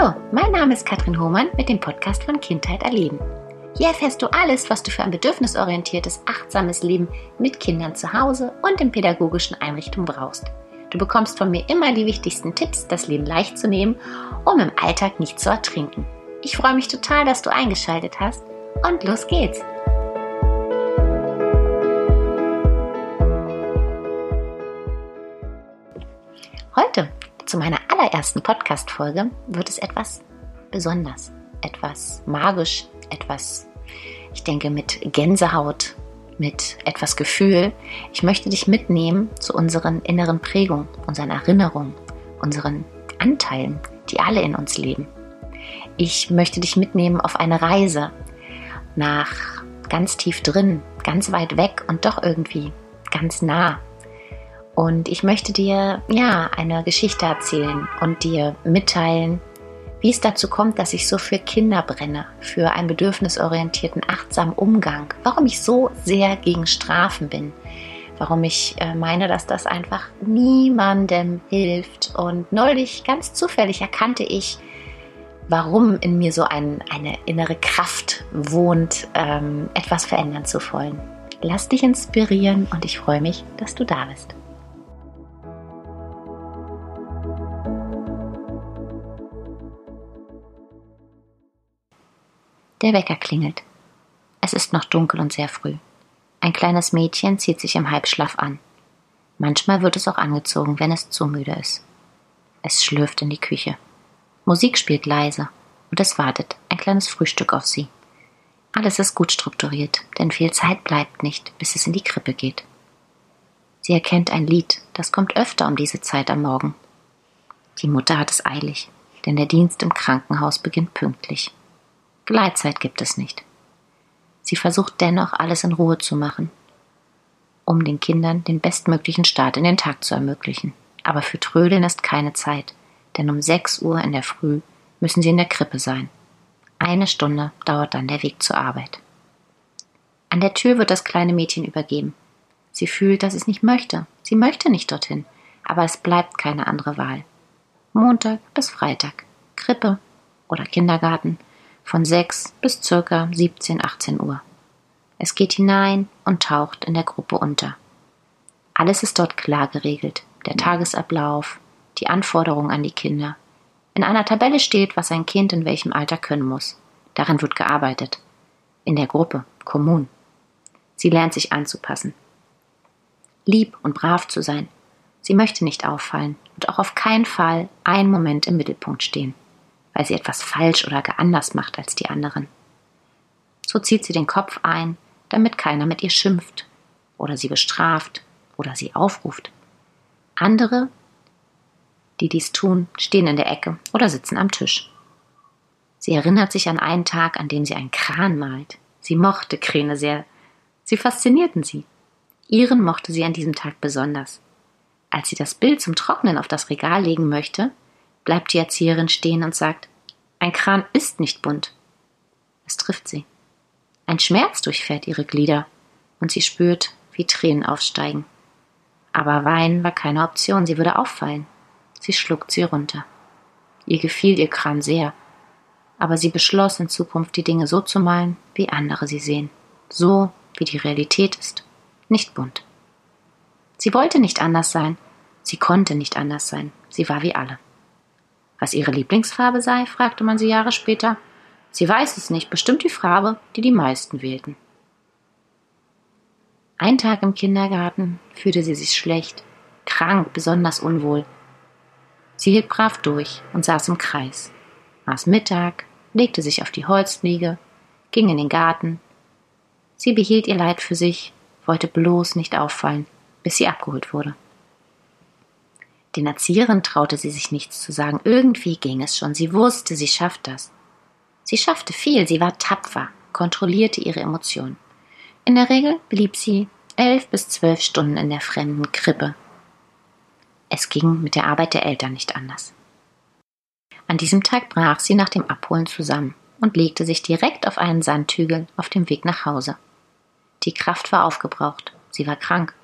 Hallo, mein Name ist Katrin Hohmann mit dem Podcast von Kindheit erleben. Hier erfährst du alles, was du für ein bedürfnisorientiertes, achtsames Leben mit Kindern zu Hause und in pädagogischen Einrichtungen brauchst. Du bekommst von mir immer die wichtigsten Tipps, das Leben leicht zu nehmen, um im Alltag nicht zu ertrinken. Ich freue mich total, dass du eingeschaltet hast und los geht's! Zu meiner allerersten Podcast-Folge, wird es etwas besonders, etwas magisch, etwas, ich denke, mit Gänsehaut, mit etwas Gefühl. Ich möchte dich mitnehmen zu unseren inneren Prägungen, unseren Erinnerungen, unseren Anteilen, die alle in uns leben. Ich möchte dich mitnehmen auf eine Reise nach ganz tief drin, ganz weit weg und doch irgendwie ganz nah. Und ich möchte dir ja eine Geschichte erzählen und dir mitteilen, wie es dazu kommt, dass ich so für Kinder brenne, für einen bedürfnisorientierten, achtsamen Umgang, warum ich so sehr gegen Strafen bin, warum ich äh, meine, dass das einfach niemandem hilft. Und neulich, ganz zufällig, erkannte ich, warum in mir so ein, eine innere Kraft wohnt, ähm, etwas verändern zu wollen. Lass dich inspirieren und ich freue mich, dass du da bist. Der Wecker klingelt. Es ist noch dunkel und sehr früh. Ein kleines Mädchen zieht sich im Halbschlaf an. Manchmal wird es auch angezogen, wenn es zu müde ist. Es schlürft in die Küche. Musik spielt leise und es wartet ein kleines Frühstück auf sie. Alles ist gut strukturiert, denn viel Zeit bleibt nicht, bis es in die Krippe geht. Sie erkennt ein Lied, das kommt öfter um diese Zeit am Morgen. Die Mutter hat es eilig, denn der Dienst im Krankenhaus beginnt pünktlich. Gleitzeit gibt es nicht. Sie versucht dennoch, alles in Ruhe zu machen, um den Kindern den bestmöglichen Start in den Tag zu ermöglichen. Aber für Trödeln ist keine Zeit, denn um sechs Uhr in der Früh müssen sie in der Krippe sein. Eine Stunde dauert dann der Weg zur Arbeit. An der Tür wird das kleine Mädchen übergeben. Sie fühlt, dass es nicht möchte. Sie möchte nicht dorthin, aber es bleibt keine andere Wahl. Montag bis Freitag, Krippe oder Kindergarten von 6 bis circa 17, 18 Uhr. Es geht hinein und taucht in der Gruppe unter. Alles ist dort klar geregelt. Der Tagesablauf, die Anforderungen an die Kinder. In einer Tabelle steht, was ein Kind in welchem Alter können muss. Darin wird gearbeitet. In der Gruppe, kommun. Sie lernt sich anzupassen. Lieb und brav zu sein. Sie möchte nicht auffallen und auch auf keinen Fall einen Moment im Mittelpunkt stehen weil sie etwas falsch oder gar macht als die anderen. So zieht sie den Kopf ein, damit keiner mit ihr schimpft oder sie bestraft oder sie aufruft. Andere, die dies tun, stehen in der Ecke oder sitzen am Tisch. Sie erinnert sich an einen Tag, an dem sie einen Kran malt. Sie mochte Kräne sehr. Sie faszinierten sie. Ihren mochte sie an diesem Tag besonders. Als sie das Bild zum Trocknen auf das Regal legen möchte, bleibt die Erzieherin stehen und sagt, ein Kran ist nicht bunt. Es trifft sie. Ein Schmerz durchfährt ihre Glieder und sie spürt, wie Tränen aufsteigen. Aber Weinen war keine Option, sie würde auffallen. Sie schluckt sie runter. Ihr gefiel ihr Kran sehr, aber sie beschloss in Zukunft die Dinge so zu malen, wie andere sie sehen, so wie die Realität ist, nicht bunt. Sie wollte nicht anders sein, sie konnte nicht anders sein, sie war wie alle. Was ihre Lieblingsfarbe sei, fragte man sie Jahre später. Sie weiß es nicht, bestimmt die Farbe, die die meisten wählten. Ein Tag im Kindergarten fühlte sie sich schlecht, krank, besonders unwohl. Sie hielt brav durch und saß im Kreis, aß Mittag, legte sich auf die Holzliege, ging in den Garten. Sie behielt ihr Leid für sich, wollte bloß nicht auffallen, bis sie abgeholt wurde. Den Erzieherinnen traute sie sich nichts zu sagen. Irgendwie ging es schon. Sie wusste, sie schafft das. Sie schaffte viel, sie war tapfer, kontrollierte ihre Emotionen. In der Regel blieb sie elf bis zwölf Stunden in der fremden Krippe. Es ging mit der Arbeit der Eltern nicht anders. An diesem Tag brach sie nach dem Abholen zusammen und legte sich direkt auf einen Sandhügel auf dem Weg nach Hause. Die Kraft war aufgebraucht, sie war krank.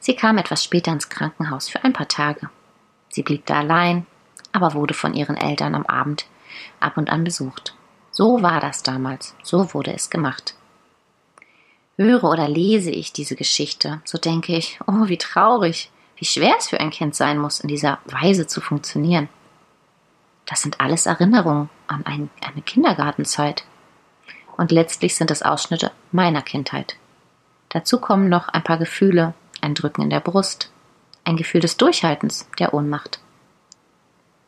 Sie kam etwas später ins Krankenhaus für ein paar Tage. Sie blieb da allein, aber wurde von ihren Eltern am Abend ab und an besucht. So war das damals, so wurde es gemacht. Höre oder lese ich diese Geschichte, so denke ich, oh, wie traurig, wie schwer es für ein Kind sein muss, in dieser Weise zu funktionieren. Das sind alles Erinnerungen an ein, eine Kindergartenzeit. Und letztlich sind es Ausschnitte meiner Kindheit. Dazu kommen noch ein paar Gefühle, ein Drücken in der Brust, ein Gefühl des Durchhaltens, der Ohnmacht.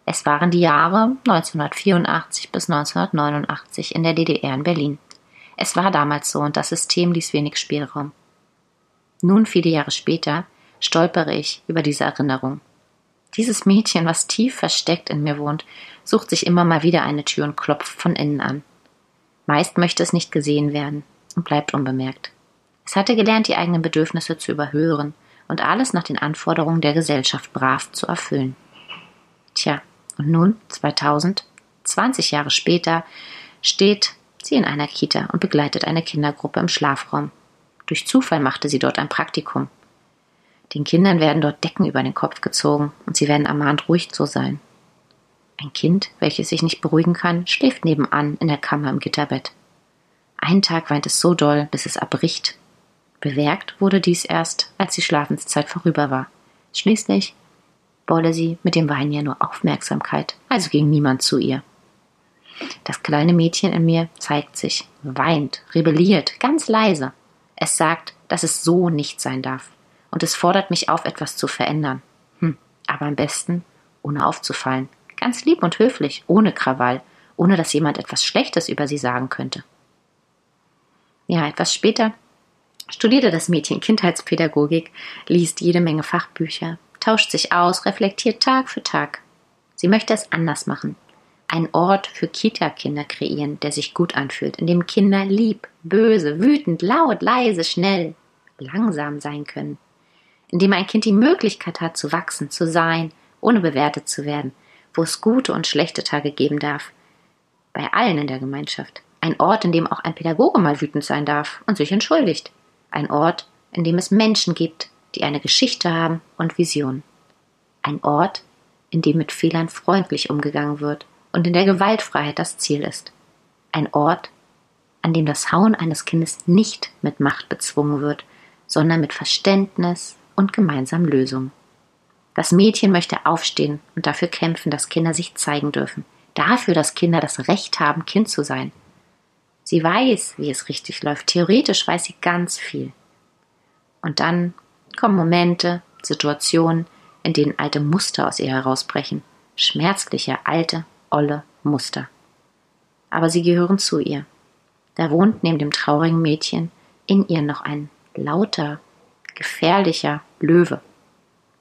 Es waren die Jahre 1984 bis 1989 in der DDR in Berlin. Es war damals so und das System ließ wenig Spielraum. Nun, viele Jahre später, stolpere ich über diese Erinnerung. Dieses Mädchen, was tief versteckt in mir wohnt, sucht sich immer mal wieder eine Tür und klopft von innen an. Meist möchte es nicht gesehen werden und bleibt unbemerkt. Es hatte gelernt, die eigenen Bedürfnisse zu überhören und alles nach den Anforderungen der Gesellschaft brav zu erfüllen. Tja, und nun, 2000, 20 Jahre später, steht sie in einer Kita und begleitet eine Kindergruppe im Schlafraum. Durch Zufall machte sie dort ein Praktikum. Den Kindern werden dort Decken über den Kopf gezogen und sie werden ermahnt, ruhig zu sein. Ein Kind, welches sich nicht beruhigen kann, schläft nebenan in der Kammer im Gitterbett. Einen Tag weint es so doll, bis es erbricht. Bewerkt wurde dies erst, als die Schlafenszeit vorüber war. Schließlich wolle sie mit dem Weinen ja nur Aufmerksamkeit, also ging niemand zu ihr. Das kleine Mädchen in mir zeigt sich, weint, rebelliert, ganz leise. Es sagt, dass es so nicht sein darf. Und es fordert mich auf, etwas zu verändern. Hm, aber am besten, ohne aufzufallen. Ganz lieb und höflich, ohne Krawall, ohne dass jemand etwas Schlechtes über sie sagen könnte. Ja, etwas später studierte das Mädchen Kindheitspädagogik, liest jede Menge Fachbücher, tauscht sich aus, reflektiert Tag für Tag. Sie möchte es anders machen. Einen Ort für Kita-Kinder kreieren, der sich gut anfühlt, in dem Kinder lieb, böse, wütend, laut, leise, schnell, langsam sein können. In dem ein Kind die Möglichkeit hat, zu wachsen, zu sein, ohne bewertet zu werden, wo es gute und schlechte Tage geben darf. Bei allen in der Gemeinschaft. Ein Ort, in dem auch ein Pädagoge mal wütend sein darf und sich entschuldigt. Ein Ort, in dem es Menschen gibt, die eine Geschichte haben und Visionen. Ein Ort, in dem mit Fehlern freundlich umgegangen wird und in der Gewaltfreiheit das Ziel ist. Ein Ort, an dem das Hauen eines Kindes nicht mit Macht bezwungen wird, sondern mit Verständnis und gemeinsamen Lösungen. Das Mädchen möchte aufstehen und dafür kämpfen, dass Kinder sich zeigen dürfen. Dafür, dass Kinder das Recht haben, Kind zu sein. Sie weiß, wie es richtig läuft. Theoretisch weiß sie ganz viel. Und dann kommen Momente, Situationen, in denen alte Muster aus ihr herausbrechen. Schmerzliche, alte, olle Muster. Aber sie gehören zu ihr. Da wohnt neben dem traurigen Mädchen in ihr noch ein lauter, gefährlicher Löwe.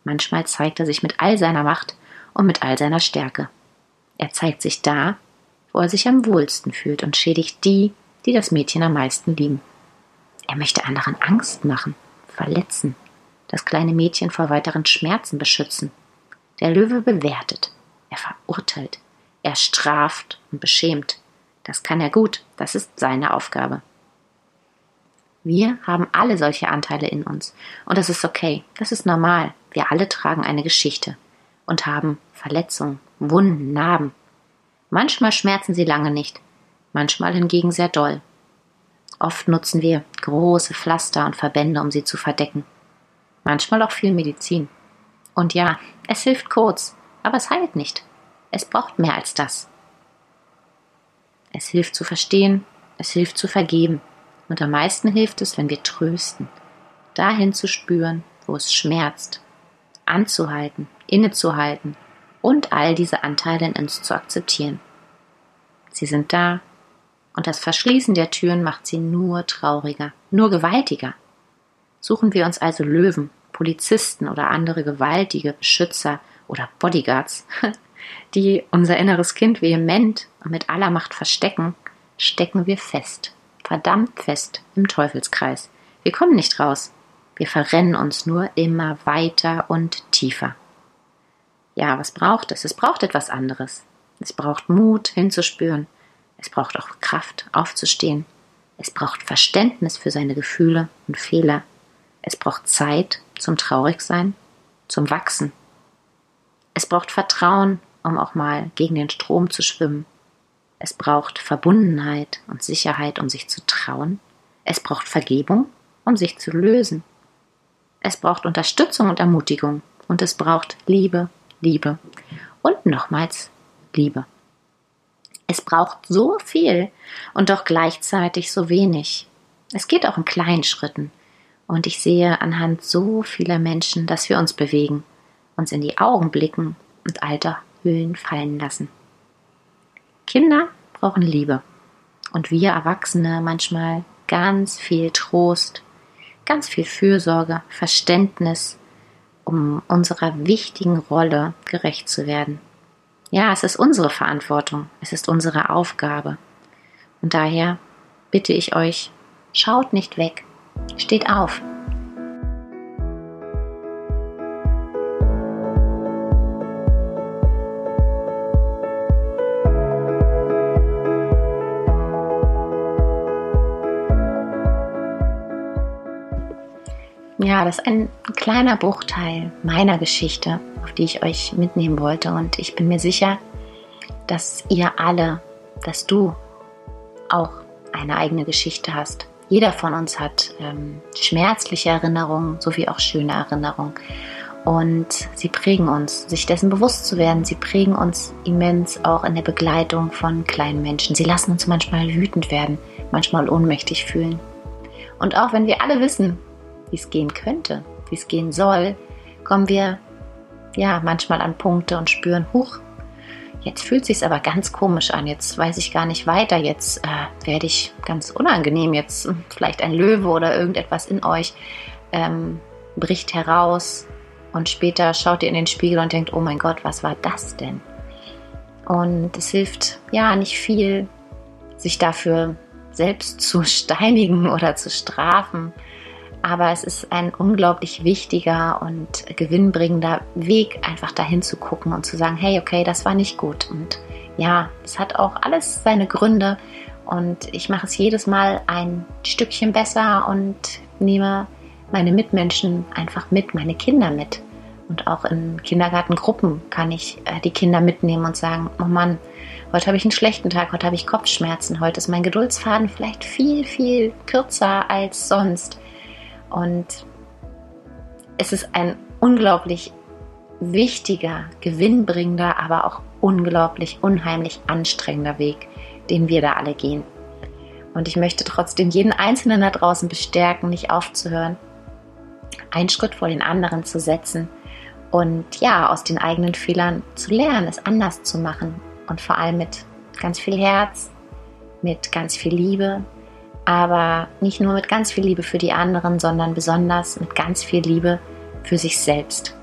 Manchmal zeigt er sich mit all seiner Macht und mit all seiner Stärke. Er zeigt sich da, wo er sich am wohlsten fühlt und schädigt die, die das Mädchen am meisten lieben. Er möchte anderen Angst machen, verletzen, das kleine Mädchen vor weiteren Schmerzen beschützen. Der Löwe bewertet, er verurteilt, er straft und beschämt. Das kann er gut, das ist seine Aufgabe. Wir haben alle solche Anteile in uns. Und das ist okay, das ist normal. Wir alle tragen eine Geschichte und haben Verletzungen, Wunden, Narben. Manchmal schmerzen sie lange nicht, manchmal hingegen sehr doll. Oft nutzen wir große Pflaster und Verbände, um sie zu verdecken manchmal auch viel Medizin. Und ja, es hilft kurz, aber es heilt nicht. Es braucht mehr als das. Es hilft zu verstehen, es hilft zu vergeben. Und am meisten hilft es, wenn wir trösten, dahin zu spüren, wo es schmerzt, anzuhalten, innezuhalten und all diese Anteile in uns zu akzeptieren. Sie sind da, und das Verschließen der Türen macht sie nur trauriger, nur gewaltiger. Suchen wir uns also Löwen, Polizisten oder andere gewaltige Beschützer oder Bodyguards, die unser inneres Kind vehement und mit aller Macht verstecken, stecken wir fest, verdammt fest im Teufelskreis. Wir kommen nicht raus. Wir verrennen uns nur immer weiter und tiefer. Ja, was braucht es? Es braucht etwas anderes. Es braucht Mut, hinzuspüren. Es braucht auch Kraft, aufzustehen. Es braucht Verständnis für seine Gefühle und Fehler. Es braucht Zeit zum Traurigsein, zum Wachsen. Es braucht Vertrauen, um auch mal gegen den Strom zu schwimmen. Es braucht Verbundenheit und Sicherheit, um sich zu trauen. Es braucht Vergebung, um sich zu lösen. Es braucht Unterstützung und Ermutigung. Und es braucht Liebe, Liebe und nochmals Liebe. Es braucht so viel und doch gleichzeitig so wenig. Es geht auch in kleinen Schritten. Und ich sehe anhand so vieler Menschen, dass wir uns bewegen, uns in die Augen blicken und alte Hüllen fallen lassen. Kinder brauchen Liebe. Und wir Erwachsene manchmal ganz viel Trost, ganz viel Fürsorge, Verständnis, um unserer wichtigen Rolle gerecht zu werden. Ja, es ist unsere Verantwortung, es ist unsere Aufgabe. Und daher bitte ich euch, schaut nicht weg, steht auf. Ja, das ist ein kleiner Bruchteil meiner Geschichte, auf die ich euch mitnehmen wollte. Und ich bin mir sicher, dass ihr alle, dass du auch eine eigene Geschichte hast. Jeder von uns hat ähm, schmerzliche Erinnerungen sowie auch schöne Erinnerungen. Und sie prägen uns, sich dessen bewusst zu werden. Sie prägen uns immens auch in der Begleitung von kleinen Menschen. Sie lassen uns manchmal wütend werden, manchmal ohnmächtig fühlen. Und auch wenn wir alle wissen, wie es gehen könnte, wie es gehen soll, kommen wir ja manchmal an Punkte und spüren, huch, jetzt fühlt sich aber ganz komisch an, jetzt weiß ich gar nicht weiter, jetzt äh, werde ich ganz unangenehm, jetzt hm, vielleicht ein Löwe oder irgendetwas in euch ähm, bricht heraus und später schaut ihr in den Spiegel und denkt, oh mein Gott, was war das denn? Und es hilft ja nicht viel, sich dafür selbst zu steinigen oder zu strafen, aber es ist ein unglaublich wichtiger und gewinnbringender Weg, einfach dahin zu gucken und zu sagen, hey, okay, das war nicht gut. Und ja, es hat auch alles seine Gründe und ich mache es jedes Mal ein Stückchen besser und nehme meine Mitmenschen einfach mit, meine Kinder mit. Und auch in Kindergartengruppen kann ich äh, die Kinder mitnehmen und sagen, oh Mann, heute habe ich einen schlechten Tag, heute habe ich Kopfschmerzen, heute ist mein Geduldsfaden vielleicht viel, viel kürzer als sonst. Und es ist ein unglaublich wichtiger, gewinnbringender, aber auch unglaublich unheimlich anstrengender Weg, den wir da alle gehen. Und ich möchte trotzdem jeden Einzelnen da draußen bestärken, nicht aufzuhören, einen Schritt vor den anderen zu setzen und ja, aus den eigenen Fehlern zu lernen, es anders zu machen und vor allem mit ganz viel Herz, mit ganz viel Liebe, aber nicht nur mit ganz viel Liebe für die anderen, sondern besonders mit ganz viel Liebe für sich selbst.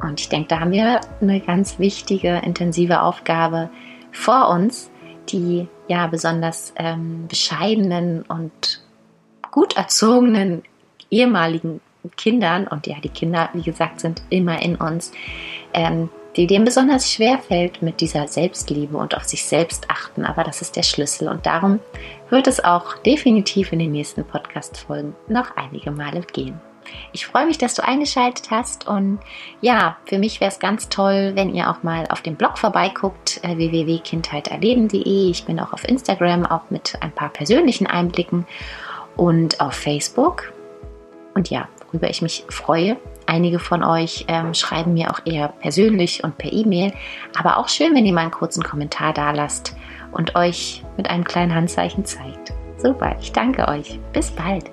Und ich denke, da haben wir eine ganz wichtige, intensive Aufgabe vor uns, die ja besonders ähm, bescheidenen und gut erzogenen ehemaligen Kindern, und ja, die Kinder, wie gesagt, sind immer in uns, ähm, die dem besonders schwer fällt mit dieser Selbstliebe und auf sich selbst achten. Aber das ist der Schlüssel und darum wird es auch definitiv in den nächsten Podcast-Folgen noch einige Male gehen. Ich freue mich, dass du eingeschaltet hast und ja, für mich wäre es ganz toll, wenn ihr auch mal auf dem Blog vorbeiguckt, äh, www.kindheiterleben.de. Ich bin auch auf Instagram, auch mit ein paar persönlichen Einblicken und auf Facebook. Und ja, worüber ich mich freue, Einige von euch ähm, schreiben mir auch eher persönlich und per E-Mail, aber auch schön, wenn ihr mal einen kurzen Kommentar da lasst und euch mit einem kleinen Handzeichen zeigt. Super, ich danke euch. Bis bald.